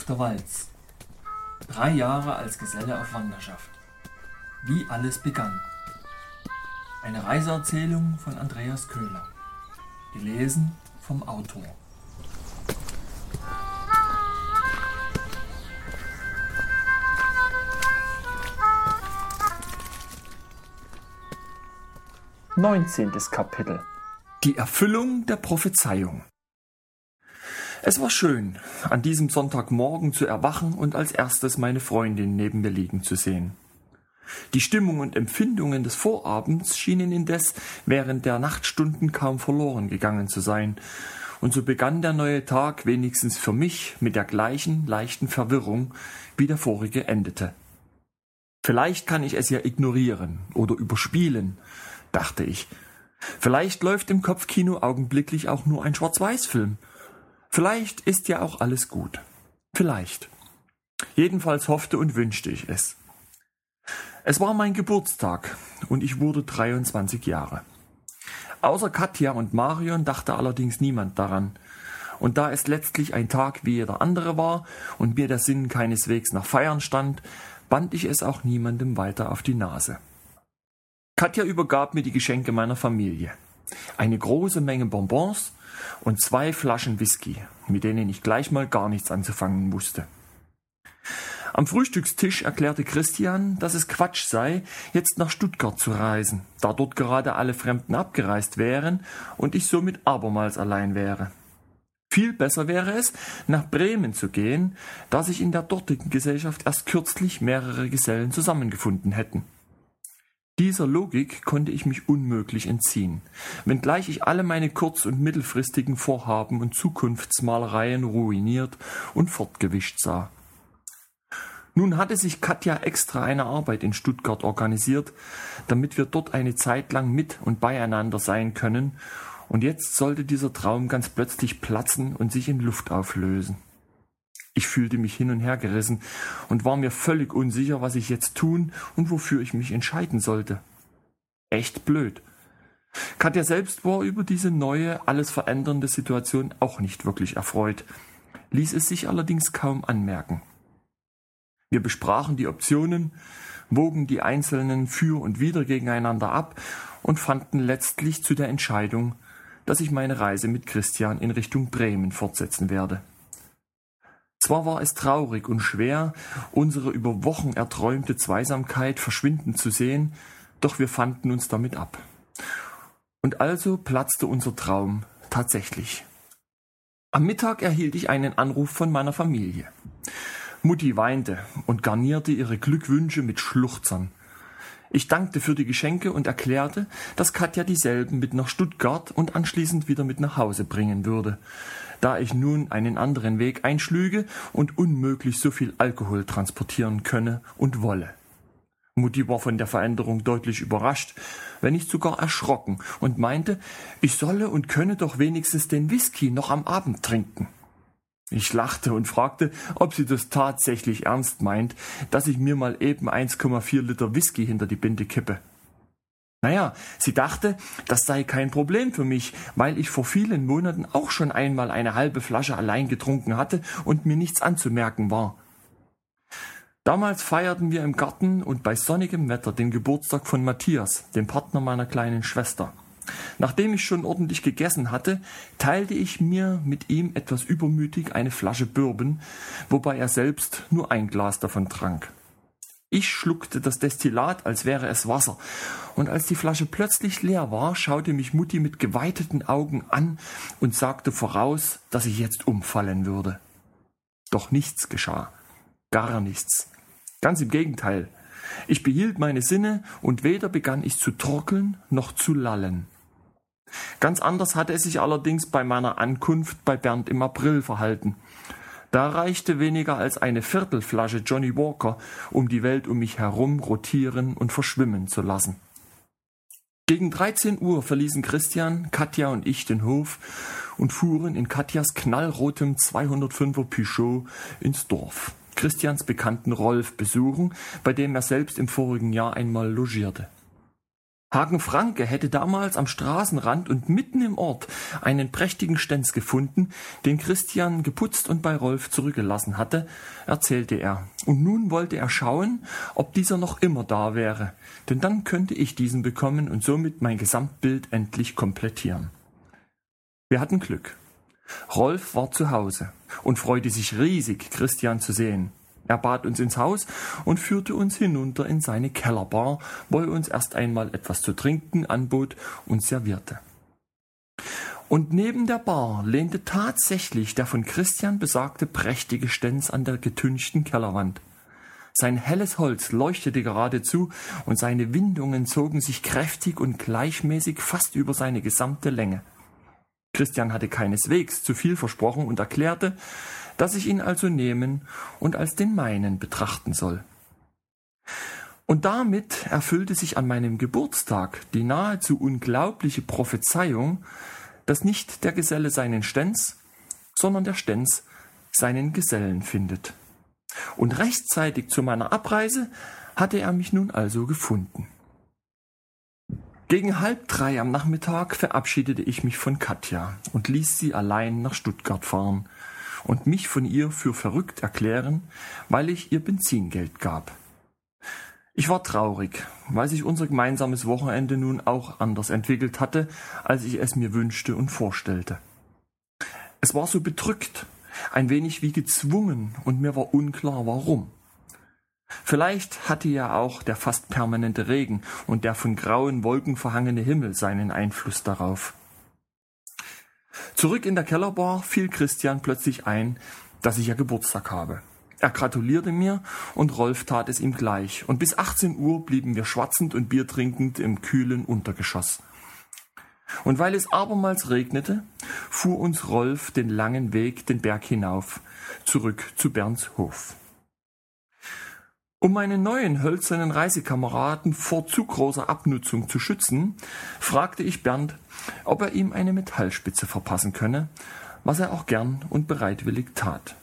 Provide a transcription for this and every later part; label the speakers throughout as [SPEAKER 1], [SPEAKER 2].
[SPEAKER 1] auf der Walz. Drei Jahre als Geselle auf Wanderschaft. Wie alles begann. Eine Reiseerzählung von Andreas Köhler. Gelesen vom Autor.
[SPEAKER 2] Neunzehntes Kapitel Die Erfüllung der Prophezeiung es war schön, an diesem Sonntagmorgen zu erwachen und als erstes meine Freundin neben mir liegen zu sehen. Die Stimmung und Empfindungen des Vorabends schienen indes während der Nachtstunden kaum verloren gegangen zu sein, und so begann der neue Tag wenigstens für mich mit der gleichen leichten Verwirrung, wie der vorige endete. Vielleicht kann ich es ja ignorieren oder überspielen, dachte ich. Vielleicht läuft im Kopfkino augenblicklich auch nur ein Schwarz-Weiß-Film, Vielleicht ist ja auch alles gut. Vielleicht. Jedenfalls hoffte und wünschte ich es. Es war mein Geburtstag und ich wurde 23 Jahre. Außer Katja und Marion dachte allerdings niemand daran. Und da es letztlich ein Tag wie jeder andere war und mir der Sinn keineswegs nach Feiern stand, band ich es auch niemandem weiter auf die Nase. Katja übergab mir die Geschenke meiner Familie. Eine große Menge Bonbons und zwei Flaschen Whisky, mit denen ich gleich mal gar nichts anzufangen wusste. Am Frühstückstisch erklärte Christian, dass es Quatsch sei, jetzt nach Stuttgart zu reisen, da dort gerade alle Fremden abgereist wären und ich somit abermals allein wäre. Viel besser wäre es, nach Bremen zu gehen, da sich in der dortigen Gesellschaft erst kürzlich mehrere Gesellen zusammengefunden hätten. Dieser Logik konnte ich mich unmöglich entziehen, wenngleich ich alle meine kurz- und mittelfristigen Vorhaben und Zukunftsmalereien ruiniert und fortgewischt sah. Nun hatte sich Katja extra eine Arbeit in Stuttgart organisiert, damit wir dort eine Zeit lang mit und beieinander sein können, und jetzt sollte dieser Traum ganz plötzlich platzen und sich in Luft auflösen. Ich fühlte mich hin und her gerissen und war mir völlig unsicher, was ich jetzt tun und wofür ich mich entscheiden sollte. Echt blöd. Katja selbst war über diese neue, alles verändernde Situation auch nicht wirklich erfreut, ließ es sich allerdings kaum anmerken. Wir besprachen die Optionen, wogen die einzelnen für und wider gegeneinander ab und fanden letztlich zu der Entscheidung, dass ich meine Reise mit Christian in Richtung Bremen fortsetzen werde. Zwar war es traurig und schwer, unsere über Wochen erträumte Zweisamkeit verschwinden zu sehen, doch wir fanden uns damit ab. Und also platzte unser Traum tatsächlich. Am Mittag erhielt ich einen Anruf von meiner Familie. Mutti weinte und garnierte ihre Glückwünsche mit Schluchzern. Ich dankte für die Geschenke und erklärte, dass Katja dieselben mit nach Stuttgart und anschließend wieder mit nach Hause bringen würde, da ich nun einen anderen Weg einschlüge und unmöglich so viel Alkohol transportieren könne und wolle. Mutti war von der Veränderung deutlich überrascht, wenn nicht sogar erschrocken, und meinte, ich solle und könne doch wenigstens den Whisky noch am Abend trinken. Ich lachte und fragte, ob sie das tatsächlich ernst meint, dass ich mir mal eben 1,4 Liter Whisky hinter die Binde kippe. Naja, sie dachte, das sei kein Problem für mich, weil ich vor vielen Monaten auch schon einmal eine halbe Flasche allein getrunken hatte und mir nichts anzumerken war. Damals feierten wir im Garten und bei sonnigem Wetter den Geburtstag von Matthias, dem Partner meiner kleinen Schwester. Nachdem ich schon ordentlich gegessen hatte, teilte ich mir mit ihm etwas übermütig eine Flasche Bourbon, wobei er selbst nur ein Glas davon trank. Ich schluckte das Destillat, als wäre es Wasser, und als die Flasche plötzlich leer war, schaute mich Mutti mit geweiteten Augen an und sagte voraus, dass ich jetzt umfallen würde. Doch nichts geschah. Gar nichts. Ganz im Gegenteil. Ich behielt meine Sinne und weder begann ich zu torkeln noch zu lallen. Ganz anders hatte es sich allerdings bei meiner Ankunft bei Bernd im April verhalten. Da reichte weniger als eine Viertelflasche Johnny Walker, um die Welt um mich herum rotieren und verschwimmen zu lassen. Gegen 13 Uhr verließen Christian, Katja und ich den Hof und fuhren in Katjas knallrotem 205er Peugeot ins Dorf. Christians Bekannten Rolf besuchen, bei dem er selbst im vorigen Jahr einmal logierte. Hagen Franke hätte damals am Straßenrand und mitten im Ort einen prächtigen Stenz gefunden, den Christian geputzt und bei Rolf zurückgelassen hatte, erzählte er. Und nun wollte er schauen, ob dieser noch immer da wäre, denn dann könnte ich diesen bekommen und somit mein Gesamtbild endlich komplettieren. Wir hatten Glück. Rolf war zu Hause und freute sich riesig, Christian zu sehen. Er bat uns ins Haus und führte uns hinunter in seine Kellerbar, wo er uns erst einmal etwas zu trinken anbot und servierte. Und neben der Bar lehnte tatsächlich der von Christian besagte prächtige Stenz an der getünchten Kellerwand. Sein helles Holz leuchtete geradezu und seine Windungen zogen sich kräftig und gleichmäßig fast über seine gesamte Länge. Christian hatte keineswegs zu viel versprochen und erklärte, dass ich ihn also nehmen und als den meinen betrachten soll. Und damit erfüllte sich an meinem Geburtstag die nahezu unglaubliche Prophezeiung, dass nicht der Geselle seinen Stenz, sondern der Stenz seinen Gesellen findet. Und rechtzeitig zu meiner Abreise hatte er mich nun also gefunden. Gegen halb drei am Nachmittag verabschiedete ich mich von Katja und ließ sie allein nach Stuttgart fahren, und mich von ihr für verrückt erklären, weil ich ihr Benzingeld gab. Ich war traurig, weil sich unser gemeinsames Wochenende nun auch anders entwickelt hatte, als ich es mir wünschte und vorstellte. Es war so bedrückt, ein wenig wie gezwungen, und mir war unklar warum. Vielleicht hatte ja auch der fast permanente Regen und der von grauen Wolken verhangene Himmel seinen Einfluss darauf. Zurück in der Kellerbar fiel Christian plötzlich ein, dass ich ja Geburtstag habe. Er gratulierte mir und Rolf tat es ihm gleich. Und bis 18 Uhr blieben wir schwatzend und Bier trinkend im kühlen Untergeschoss. Und weil es abermals regnete, fuhr uns Rolf den langen Weg den Berg hinauf, zurück zu Bernds Hof. Um meinen neuen hölzernen Reisekameraden vor zu großer Abnutzung zu schützen, fragte ich Bernd, ob er ihm eine Metallspitze verpassen könne, was er auch gern und bereitwillig tat.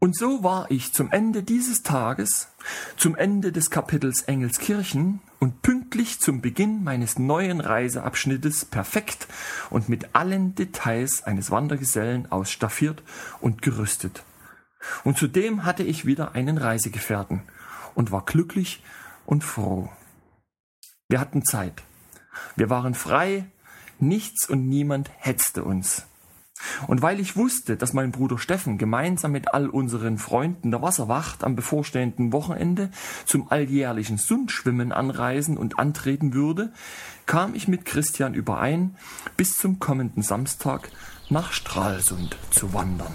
[SPEAKER 2] Und so war ich zum Ende dieses Tages, zum Ende des Kapitels Engelskirchen und pünktlich zum Beginn meines neuen Reiseabschnittes perfekt und mit allen Details eines Wandergesellen ausstaffiert und gerüstet. Und zudem hatte ich wieder einen Reisegefährten und war glücklich und froh. Wir hatten Zeit. Wir waren frei, nichts und niemand hetzte uns. Und weil ich wusste, dass mein Bruder Steffen gemeinsam mit all unseren Freunden der Wasserwacht am bevorstehenden Wochenende zum alljährlichen Sundschwimmen anreisen und antreten würde, kam ich mit Christian überein, bis zum kommenden Samstag nach Stralsund zu wandern.